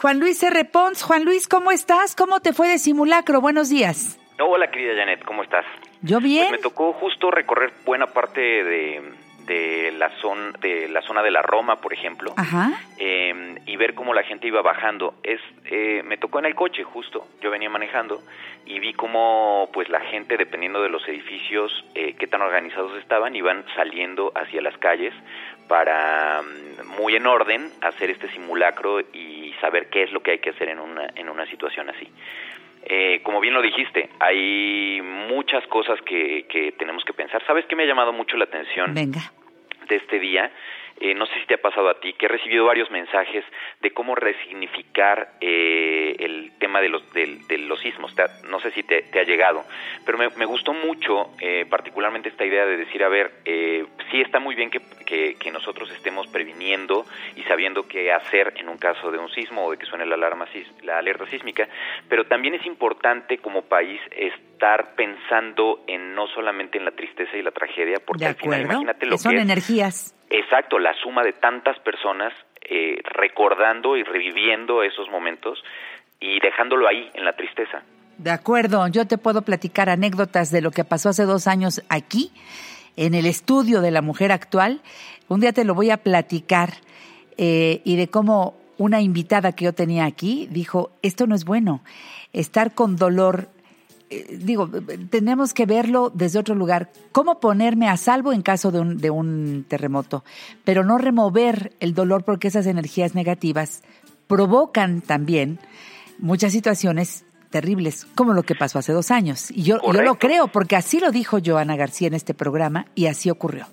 Juan Luis R. Pons. Juan Luis, ¿cómo estás? ¿Cómo te fue de simulacro? Buenos días. Hola, querida Janet, ¿cómo estás? Yo bien. Pues me tocó justo recorrer buena parte de, de la zona de la zona de la Roma, por ejemplo, Ajá. eh, y ver cómo la gente iba bajando. Es, eh, me tocó en el coche justo. Yo venía manejando y vi cómo, pues, la gente, dependiendo de los edificios, eh, qué tan organizados estaban, iban saliendo hacia las calles para, mm, muy en orden, hacer este simulacro y saber qué es lo que hay que hacer en una en una situación así. Eh, como bien lo dijiste, hay muchas cosas que, que tenemos que pensar. ¿Sabes qué me ha llamado mucho la atención Venga. de este día? Eh, no sé si te ha pasado a ti, que he recibido varios mensajes de cómo resignificar eh, el tema de los, del- de, los sismos. Te ha- no sé si te, te ha llegado, pero me, me gustó mucho, eh, particularmente esta idea de decir, a ver, eh, sí está muy bien que, que- que nosotros estemos previniendo y sabiendo qué hacer en un caso de un sismo o de que suene la alarma la alerta sísmica, pero también es importante como país estar pensando en no solamente en la tristeza y la tragedia, porque De al final imagínate lo Son que es energías. Exacto, la suma de tantas personas eh, recordando y reviviendo esos momentos y dejándolo ahí en la tristeza. De acuerdo. Yo te puedo platicar anécdotas de lo que pasó hace dos años aquí, en el estudio de la mujer actual. Un día te lo voy a platicar eh, y de cómo una invitada que yo tenía aquí dijo, esto no es bueno. Estar con dolor digo, tenemos que verlo desde otro lugar. ¿Cómo ponerme a salvo en caso de un, de un terremoto? Pero no remover el dolor porque esas energías negativas provocan también muchas situaciones terribles, como lo que pasó hace dos años. Y yo, yo lo creo, porque así lo dijo Joana García en este programa y así ocurrió.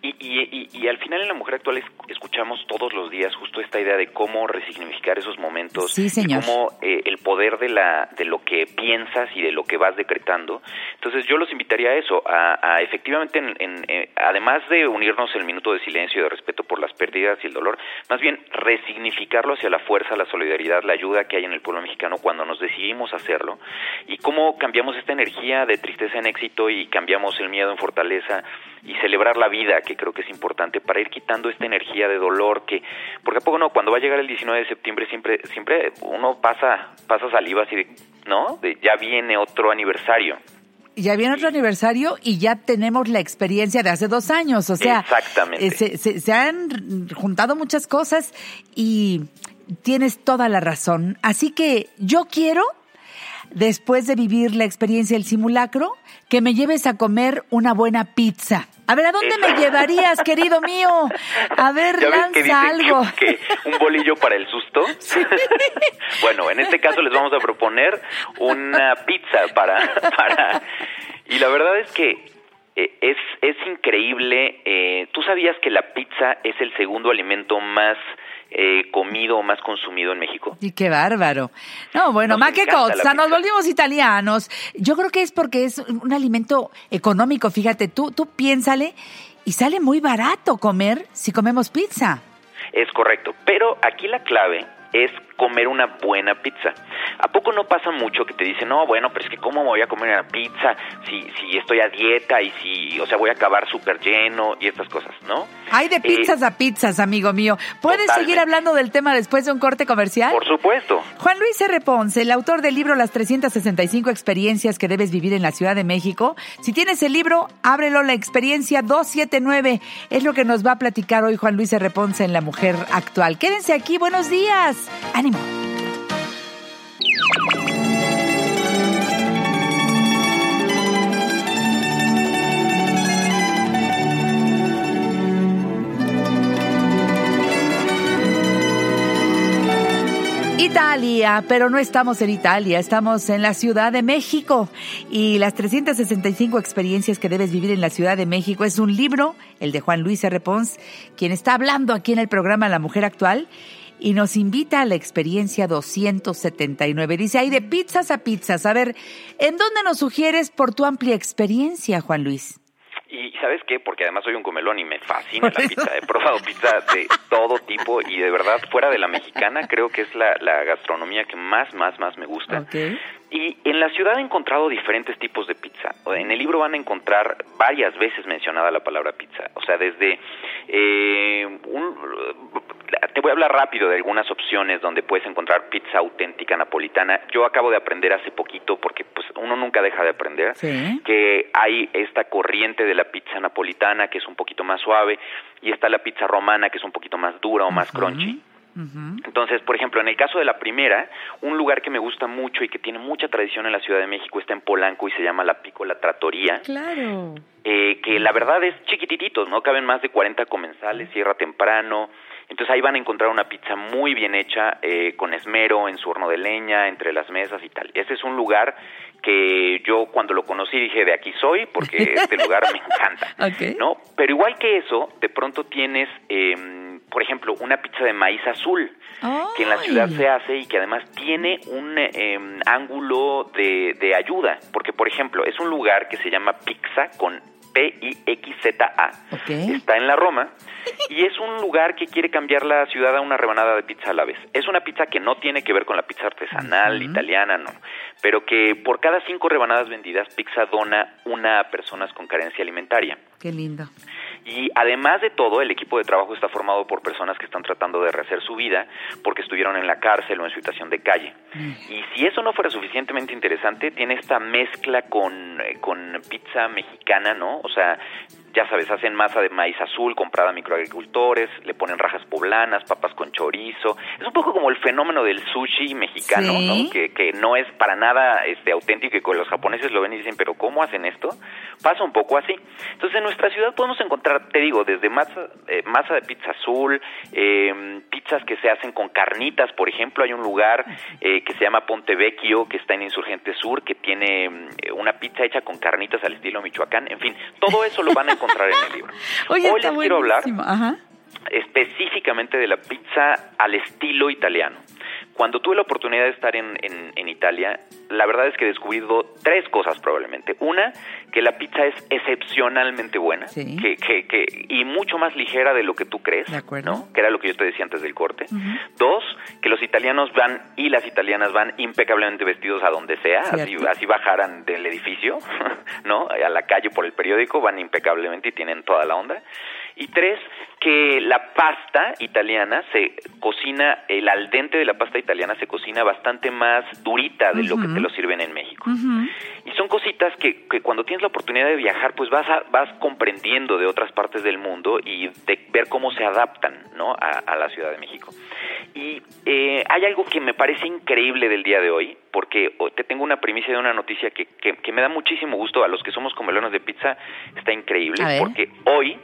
Y, y, y, y al final en la mujer actual es- escuchamos todos los días justo esta idea de cómo resignificar esos momentos Sí, señor. y cómo eh, el poder de la de lo que piensas y de lo que vas decretando. Entonces yo los invitaría a eso, a, a efectivamente, en, en, eh, además de unirnos el minuto de silencio y de respeto por las pérdidas y el dolor, más bien resignificarlo hacia la fuerza, la solidaridad, la ayuda que hay en el pueblo mexicano cuando nos decidimos hacerlo y cómo cambiamos esta energía de tristeza en éxito y cambiamos el miedo en fortaleza y celebrar la vida, que creo que es importante para ir quitando esta energía de dolor que porque a poco no cuando va a llegar el 19 de septiembre siempre siempre uno pasa pasa saliva así de, ¿no? De ya viene otro aniversario. Ya viene otro aniversario y ya tenemos la experiencia de hace dos años. O sea, Exactamente. eh, se, se- se han juntado muchas cosas y tienes toda la razón. Así que yo quiero, después de vivir la experiencia del simulacro, que me lleves a comer una buena pizza. A ver, ¿a dónde me llevarías, querido mío? A ver, ¿Ya ves que lanza algo. que, que un bolillo para el susto? bueno, en este caso les vamos a proponer una pizza para... para y la verdad es que eh, es, es increíble. eh, ¿Tú sabías que la pizza es el segundo alimento más eh, comido o más consumido en México? Y qué bárbaro. No, bueno, Nos más que encanta la cosa, nos volvimos italianos. Yo creo que es porque es un alimento económico, fíjate, tú, tú piénsale, y sale muy barato comer si comemos pizza. Es correcto, pero aquí la clave es comer una buena pizza. ¿A poco no pasa mucho que te dicen, no, bueno, pero es que cómo me voy a comer una pizza si, si estoy a dieta y si, o sea, voy a acabar súper lleno y estas cosas, ¿no? Hay de Eh, pizzas a pizzas, amigo mío. ¿Puedes Totalmente. seguir hablando del tema después de un corte comercial? Por supuesto. Juan Luis R. Ponce, el autor del libro Las 365 experiencias que debes vivir en la Ciudad de México. Si tienes el libro, ábrelo, la experiencia 279. Es lo que nos va a platicar hoy Juan Luis R. Ponce en La Mujer Actual. Quédense aquí, buenos días. Italia, pero no estamos en Italia, estamos en la Ciudad de México. Y las 365 experiencias que debes vivir en la Ciudad de México es un libro, el de Juan Luis R. Pons, quien está hablando aquí en el programa La Mujer Actual y nos invita a la experiencia 279. Dice, hay de pizzas a pizzas. A ver, ¿en dónde nos sugieres por tu amplia experiencia, Juan Luis? Y ¿sabes qué? Porque además soy un comelón y me fascina la pizza. He probado pizza de todo tipo y de verdad, fuera de la mexicana, creo que es la, la gastronomía que más, más, más me gusta. Y en la ciudad he encontrado diferentes tipos de pizza. En el libro van a encontrar varias veces mencionada la palabra pizza. O sea, desde eh, un, voy a hablar rápido de algunas opciones donde puedes encontrar pizza auténtica napolitana. Yo acabo de aprender hace poquito, porque pues uno nunca deja de aprender, que hay esta corriente de la pizza napolitana que es un poquito más suave y está la pizza romana que es un poquito más dura o más crunchy. Entonces, por ejemplo, en el caso de la primera, un lugar que me gusta mucho y que tiene mucha tradición en la Ciudad de México está en Polanco y se llama La Pícola Tratoría. Claro. Eh, que la verdad es chiquititos, no caben más de 40 comensales, cierra temprano. Entonces ahí van a encontrar una pizza muy bien hecha, eh, con esmero, en su horno de leña, entre las mesas y tal. Ese es un lugar que yo cuando lo conocí dije, de aquí soy, porque este lugar me encanta. ¿no? Pero igual que eso, de pronto tienes, eh, por ejemplo, una pizza de maíz azul, que en la ciudad se hace y que además tiene un em, ángulo de, de ayuda, porque por ejemplo, es un lugar que se llama Pizza con P-I-X-Z-A. Está en la Roma y es un lugar que quiere cambiar la ciudad a una rebanada de pizza a la vez. Es una pizza que no tiene que ver con la pizza artesanal, italiana, no, pero que por cada cinco rebanadas vendidas, Pizza dona una a personas con carencia alimentaria. Qué lindo. Y además de todo, el equipo de trabajo está formado por personas que están tratando de rehacer su vida porque estuvieron en la cárcel o en situación de calle. Mm. Y si eso no fuera suficientemente interesante, tiene esta mezcla con, eh, con pizza mexicana, ¿no? O sea, ya sabes, hacen masa de maíz azul comprada a microagricultores, le ponen rajas poblanas, papas con chorizo. Es un poco como el fenómeno del sushi mexicano, ¿no? Que, que, no es para nada este auténtico y que los japoneses lo ven y dicen, pero ¿cómo hacen esto? Pasa un poco así. Entonces, en nuestra ciudad podemos encontrar, te digo, desde masa, eh, masa de pizza azul, eh, pizzas que se hacen con carnitas, por ejemplo, hay un lugar eh, que se llama Ponte Vecchio, que está en Insurgente Sur, que tiene mm, una pizza hecha con carnitas al estilo Michoacán. En fin, todo eso lo van a encontrar en el libro. Hoy les quiero hablar específicamente de la pizza al estilo italiano. Cuando tuve la oportunidad de estar en, en, Italia, la verdad es que he descubierto tres cosas probablemente. Una, que la pizza es excepcionalmente buena que, que, que, y mucho más ligera de lo que tú crees, ¿no? que era lo que yo te decía antes del corte. Dos, que los italianos van y las italianas van impecablemente vestidos a donde sea, así, así bajaran del edificio, ¿no? a la calle por el periódico, van impecablemente y tienen toda la onda. Y tres, que la pasta italiana se cocina, el al dente de la pasta italiana se cocina bastante más durita de lo que te lo sirven en México. Y son cositas que, que, cuando tienes la oportunidad de viajar, pues vas, vas comprendiendo de otras partes del mundo y de ver cómo se adaptan ¿no? a, la Ciudad de México. Y eh, hay algo que me parece increíble del día de hoy, porque te tengo una primicia de una noticia que, que, me da muchísimo gusto a los que somos comelones de pizza, está increíble, porque hoy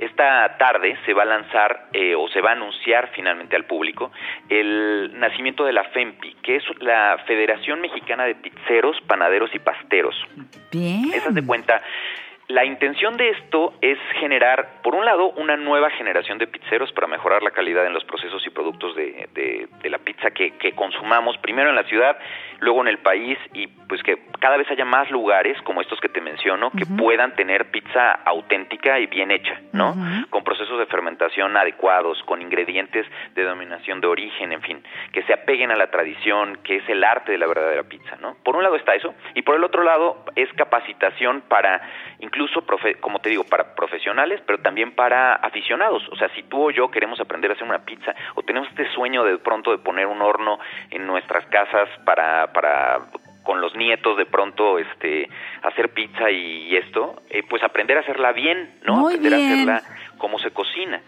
esta tarde se va a lanzar eh, o se va a anunciar finalmente al público el nacimiento de la FEMPI, que es la Federación Mexicana de Pizzeros, Panaderos y Pasteros. Bien. Esas de cuenta la intención de esto es generar, por un lado, una nueva generación de pizzeros para mejorar la calidad en los procesos y productos de, de, la pizza que, que, consumamos, primero en la ciudad, luego en el país, y pues que cada vez haya más lugares como estos que te menciono que puedan tener pizza auténtica y bien hecha, ¿no? Con procesos de fermentación adecuados, con ingredientes de dominación de origen, en fin, que se apeguen a la tradición, que es el arte de la verdadera pizza, ¿no? Por un lado está eso, y por el otro lado es capacitación para incluso como te digo, para profesionales, pero también para aficionados. O sea, si tú o yo queremos aprender a hacer una pizza o tenemos este sueño de pronto de poner un horno en nuestras casas para, para con los nietos de pronto este hacer pizza y, esto, eh, pues aprender a hacerla bien, ¿no? aprender a hacerla como se cocina.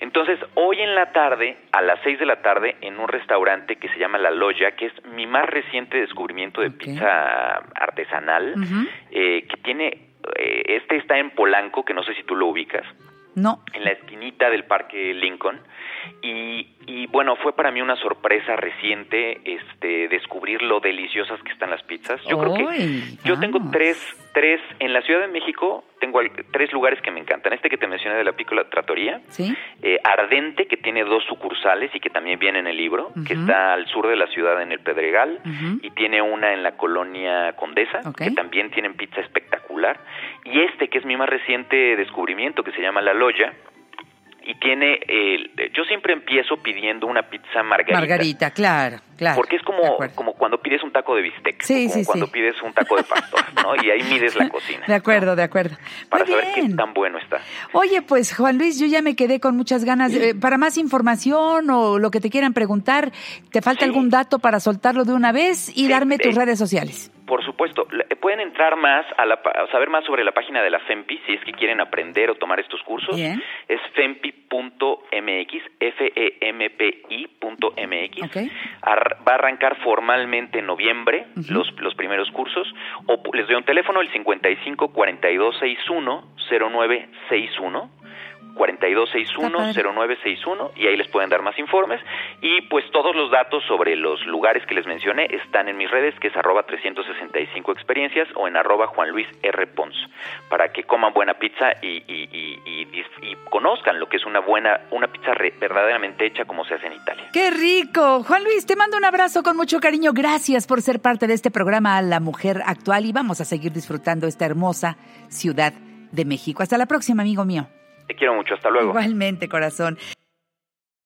Entonces, hoy en la tarde, a las 6 de la tarde, en un restaurante que se llama La Loya, que es mi más reciente descubrimiento de pizza artesanal, eh, que tiene eh, este está en Polanco, que no sé si tú lo ubicas. No. En la esquinita del Parque Lincoln. Y, y, bueno, fue para mí una sorpresa reciente este descubrir lo deliciosas que están las pizzas. Yo creo que yo tengo tres, tres, en la Ciudad de México tengo tres lugares que me encantan. Este que te mencioné de la Pícola Tratoría, ¿Sí? Eh, Ardente, que tiene dos sucursales y que también viene en el libro, que está al sur de la ciudad en el Pedregal, y tiene una en la colonia Condesa, que también tienen pizza espectacular. Y este, que es mi más reciente descubrimiento, que se llama La Loya, y tiene, yo siempre empiezo pidiendo una pizza margarita. Margarita, claro, claro. Porque es como, como cuando pides un taco de bistec, sí, como cuando pides un taco de pastor, ¿no? Y ahí mides la cocina. De acuerdo, de acuerdo. Para saber qué tan bueno está. Oye, pues Juan Luis, yo ya me quedé con muchas ganas. Eh, para más información o lo que te quieran preguntar, ¿te falta algún dato para soltarlo de una vez y darme tus redes sociales? Por supuesto, pueden entrar más a, la, saber más sobre la página de la FEMPI si es que quieren aprender o tomar estos cursos. Es fempi.mx, f e m p i.mx. va a arrancar formalmente en noviembre los, los primeros cursos o les doy un teléfono el 55 42 61 0961 4261-0961 y ahí les pueden dar más informes. Y pues todos los datos sobre los lugares que les mencioné están en mis redes, que es arroba 365 experiencias o en arroba Juan Luis R. Pons, para que coman buena pizza y, conozcan lo que es una buena, una pizza verdaderamente hecha como se hace en Italia. ¡Qué rico! Juan Luis, te mando un abrazo con mucho cariño. Gracias por ser parte de este programa La Mujer Actual y vamos a seguir disfrutando esta hermosa ciudad de México. Hasta la próxima, amigo mío. Te quiero mucho, hasta luego. Igualmente, corazón.